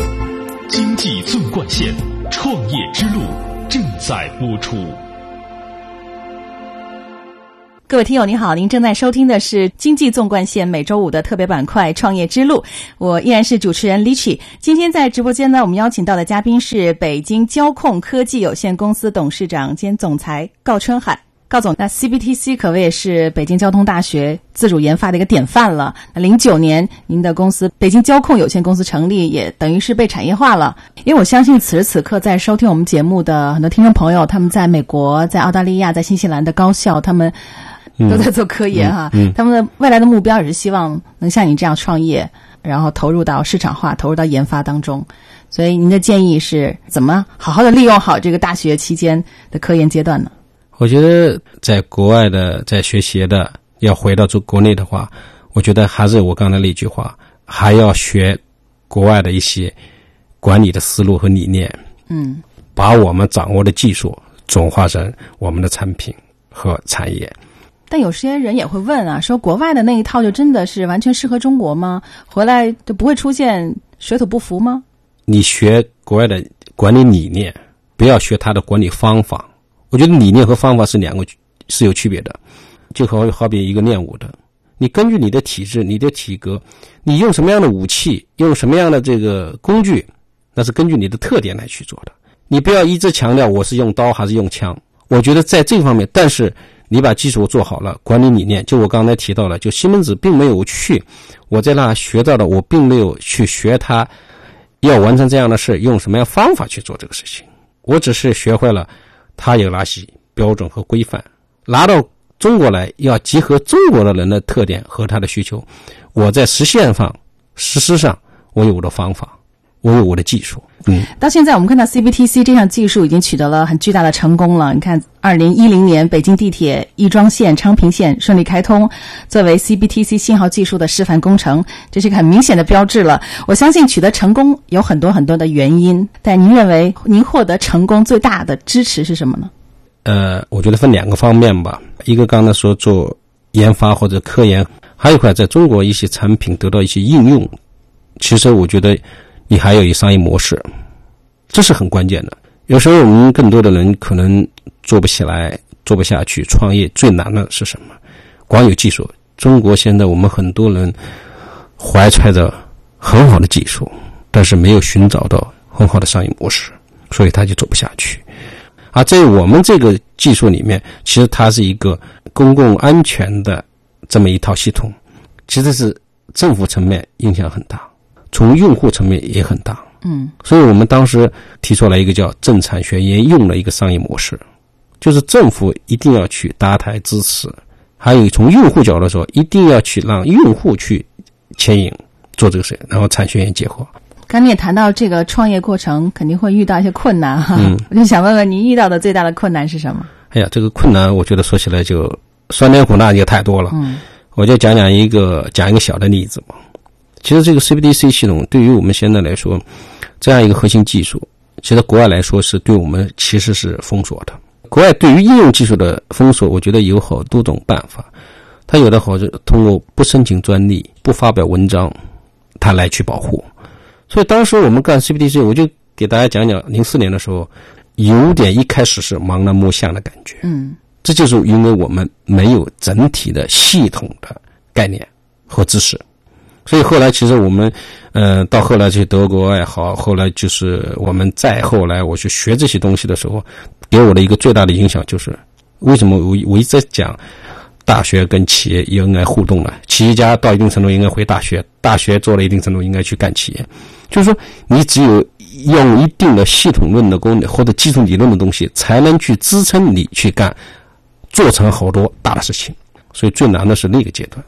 [SPEAKER 11] 经济纵贯线，创业之路正在播出。
[SPEAKER 13] 各位听友，您好，您正在收听的是《经济纵贯线》每周五的特别板块《创业之路》，我依然是主持人 l i c h y 今天在直播间呢，我们邀请到的嘉宾是北京交控科技有限公司董事长兼总裁郜春海。高总，那 CBTC 可谓是北京交通大学自主研发的一个典范了。零九年，您的公司北京交控有限公司成立，也等于是被产业化了。因为我相信此时此刻在收听我们节目的很多听众朋友，他们在美国、在澳大利亚、在新西兰的高校，他们。都在做科研哈，他们的未来的目标也是希望能像你这样创业，然后投入到市场化、投入到研发当中。所以您的建议是怎么好好的利用好这个大学期间的科研阶段呢？
[SPEAKER 14] 我觉得在国外的在学习的要回到中国内的话，我觉得还是我刚才那句话，还要学国外的一些管理的思路和理念。
[SPEAKER 13] 嗯，
[SPEAKER 14] 把我们掌握的技术转化成我们的产品和产业。
[SPEAKER 13] 但有些人也会问啊，说国外的那一套就真的是完全适合中国吗？回来就不会出现水土不服吗？
[SPEAKER 14] 你学国外的管理理念，不要学他的管理方法。我觉得理念和方法是两个是有区别的。就好好比一个练武的，你根据你的体质、你的体格，你用什么样的武器，用什么样的这个工具，那是根据你的特点来去做的。你不要一直强调我是用刀还是用枪。我觉得在这方面，但是。你把基础做好了，管理理念就我刚才提到了，就西门子并没有去，我在那学到的，我并没有去学他要完成这样的事，用什么样方法去做这个事情，我只是学会了他有哪些标准和规范，拿到中国来要结合中国的人的特点和他的需求，我在实现上、实施上，我有我的方法。我有我的技术，嗯，
[SPEAKER 13] 到现在我们看到 CBTC 这项技术已经取得了很巨大的成功了。你看，二零一零年北京地铁亦庄线、昌平线顺利开通，作为 CBTC 信号技术的示范工程，这是一个很明显的标志了。我相信取得成功有很多很多的原因，但您认为您获得成功最大的支持是什么呢？
[SPEAKER 14] 呃，我觉得分两个方面吧，一个刚才说做研发或者科研，还有一块在中国一些产品得到一些应用。其实我觉得。你还有一商业模式，这是很关键的。有时候我们更多的人可能做不起来，做不下去。创业最难的是什么？光有技术。中国现在我们很多人怀揣着很好的技术，但是没有寻找到很好的商业模式，所以他就做不下去。而在我们这个技术里面，其实它是一个公共安全的这么一套系统，其实是政府层面影响很大。从用户层面也很大，
[SPEAKER 13] 嗯，
[SPEAKER 14] 所以我们当时提出来一个叫“政产学研用”的一个商业模式，就是政府一定要去搭台支持，还有从用户角度说，一定要去让用户去牵引做这个事，然后产学研结合。
[SPEAKER 13] 刚你也谈到这个创业过程肯定会遇到一些困难哈，
[SPEAKER 14] 嗯
[SPEAKER 13] 我就想问问您遇到的最大的困难是什么？
[SPEAKER 14] 哎呀，这个困难，我觉得说起来就酸甜苦辣也太多了。
[SPEAKER 13] 嗯，
[SPEAKER 14] 我就讲讲一个讲一个小的例子吧。其实这个 CBDC 系统对于我们现在来说，这样一个核心技术，其实国外来说是对我们其实是封锁的。国外对于应用技术的封锁，我觉得有好多种办法。它有的好是通过不申请专利、不发表文章，它来去保护。所以当时我们干 CBDC，我就给大家讲讲，零四年的时候，有点一开始是盲人摸象的感觉。
[SPEAKER 13] 嗯，
[SPEAKER 14] 这就是因为我们没有整体的系统的概念和知识，所以后来其实我们，呃，到后来去德国也好，后来就是我们再后来我去学这些东西的时候，给我的一个最大的影响就是，为什么我我一直在讲大学跟企业应该互动呢？企业家到一定程度应该回大学，大学做了一定程度应该去干企业，就是说你只有用一定的系统论的功能或者基础理论的东西，才能去支撑你去干，做成好多大的事情。所以最难的是那个阶段。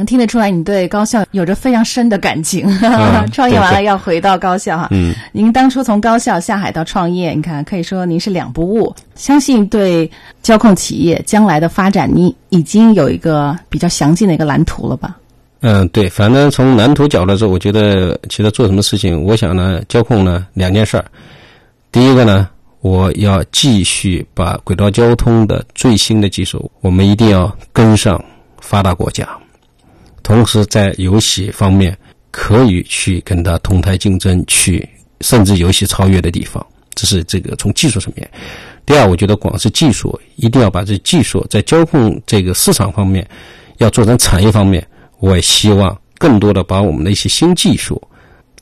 [SPEAKER 13] 能听得出来你对高校有着非常深的感情。(laughs)
[SPEAKER 14] 嗯
[SPEAKER 13] 创业完了要回到高校哈。
[SPEAKER 14] 嗯，
[SPEAKER 13] 您当初从高校下海到创业，你看可以说您是两不误。相信对交控企业将来的发展，你已经有一个比较详尽的一个蓝图了吧？
[SPEAKER 14] 嗯，对，反正从蓝图角度说，我觉得其实做什么事情，我想呢，交控呢两件事儿。第一个呢，我要继续把轨道交通的最新的技术，我们一定要跟上发达国家，同时在游戏方面可以去跟他同台竞争，去甚至游戏超越的地方，这是这个从技术层面。第二，我觉得光是技术，一定要把这技术在交控这个市场方面，要做成产业方面。我也希望更多的把我们的一些新技术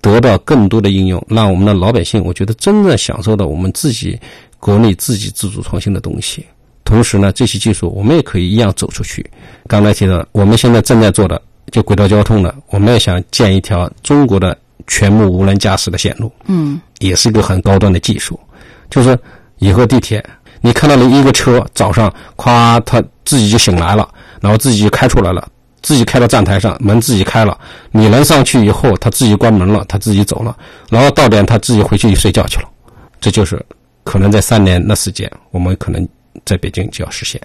[SPEAKER 14] 得到更多的应用，让我们的老百姓，我觉得真正享受到我们自己国内自己自主创新的东西。同时呢，这些技术我们也可以一样走出去。刚才提到，我们现在正在做的就轨道交通的，我们也想建一条中国的全部无人驾驶的线路，
[SPEAKER 13] 嗯，
[SPEAKER 14] 也是一个很高端的技术。就是以后地铁，你看到了一个车早上，夸，它自己就醒来了，然后自己就开出来了。自己开到站台上，门自己开了，你人上去以后，他自己关门了，他自己走了，然后到点他自己回去睡觉去了。这就是可能在三年的时间，我们可能在北京就要实现。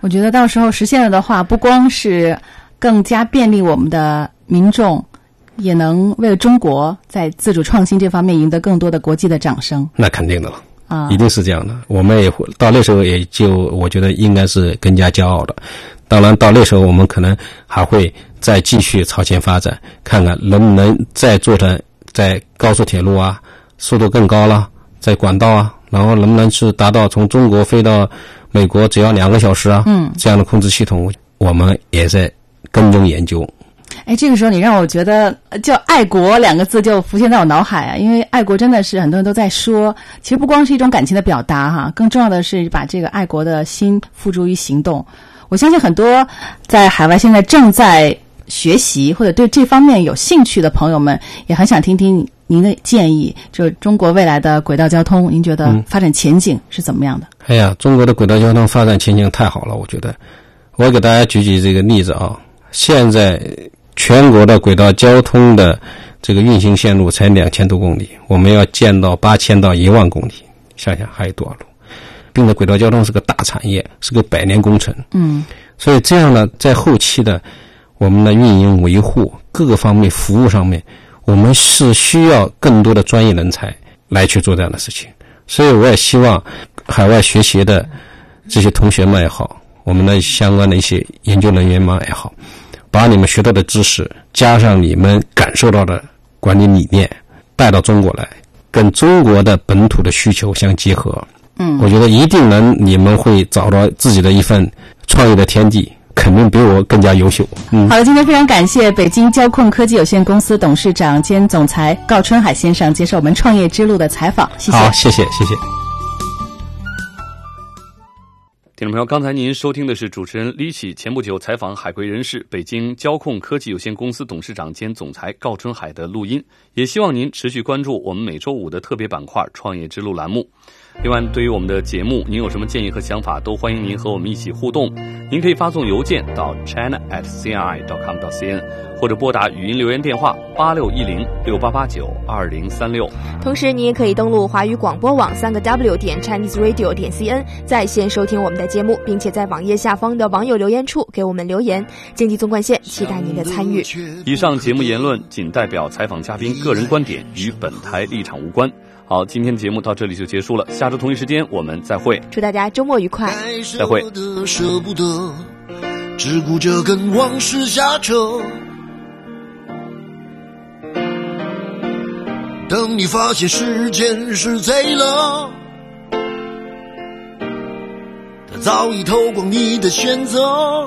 [SPEAKER 13] 我觉得到时候实现了的话，不光是更加便利我们的民众，也能为了中国在自主创新这方面赢得更多的国际的掌声。
[SPEAKER 14] 那肯定的了。
[SPEAKER 13] 啊，
[SPEAKER 14] 一定是这样的。我们也会到那时候，也就我觉得应该是更加骄傲的。当然，到那时候我们可能还会再继续朝前发展，看看能不能再做成在高速铁路啊，速度更高了，在管道啊，然后能不能去达到从中国飞到美国只要两个小时啊？
[SPEAKER 13] 嗯，
[SPEAKER 14] 这样的控制系统，我们也在跟踪研究。
[SPEAKER 13] 哎，这个时候你让我觉得呃叫“爱国”两个字就浮现在我脑海啊，因为爱国真的是很多人都在说，其实不光是一种感情的表达哈，更重要的是把这个爱国的心付诸于行动。我相信很多在海外现在正在学习或者对这方面有兴趣的朋友们，也很想听听您的建议，就是中国未来的轨道交通，您觉得
[SPEAKER 14] 嗯
[SPEAKER 13] 发展前景是怎么样的？
[SPEAKER 14] 哎呀，中国的轨道交通发展前景太好了，我觉得。我给大家举举这个例子啊，现在全国的轨道交通的这个运行线路才两千多公里，我们要建到八千到一万公里，想想还有多少路？并且轨道交通是个大产业，是个百年工程。
[SPEAKER 13] 嗯，
[SPEAKER 14] 所以这样呢，在后期的我们的运营维护各个方面服务上面，我们是需要更多的专业人才来去做这样的事情。所以我也希望海外学习的这些同学们也好，我们的相关的一些研究人员们也好，把你们学到的知识加上你们感受到的管理理念带到中国来，跟中国的本土的需求相结合。
[SPEAKER 13] 嗯，
[SPEAKER 14] 我觉得一定能，你们会找到自己的一份创业的天地，肯定比我更加优秀。嗯，
[SPEAKER 13] 好的，今天非常感谢北京交控科技有限公司董事长兼总裁高春海先生接受我们创业之路的采访，谢谢。
[SPEAKER 14] 好，谢谢，谢谢。
[SPEAKER 2] 听众朋友，刚才您收听的是主持人李启前不久采访海归人士、北京交控科技有限公司董事长兼总裁郜春海的录音。也希望您持续关注我们每周五的特别板块“创业之路”栏目。另外，对于我们的节目，您有什么建议和想法，都欢迎您和我们一起互动。您可以发送邮件到 china at cri dot com dot cn，或者拨打语音留言电话八六一零六八八九二零三六。
[SPEAKER 3] 同时，你也可以登录华语广播网三个 w 点 chinese radio 点 cn，在线收听我们的节目，并且在网页下方的网友留言处给我们留言。经济纵贯线，期待您的参与。
[SPEAKER 2] 以上节目言论仅代表采访嘉宾个人观点，与本台立场无关。好，今天的节目到这里就结束了，下周同一时间我们再会。
[SPEAKER 3] 祝大家周末愉快，
[SPEAKER 2] 再会。
[SPEAKER 15] 舍不得，只顾着跟往事瞎扯。等你发现时间是贼了，他早已偷光你的选择。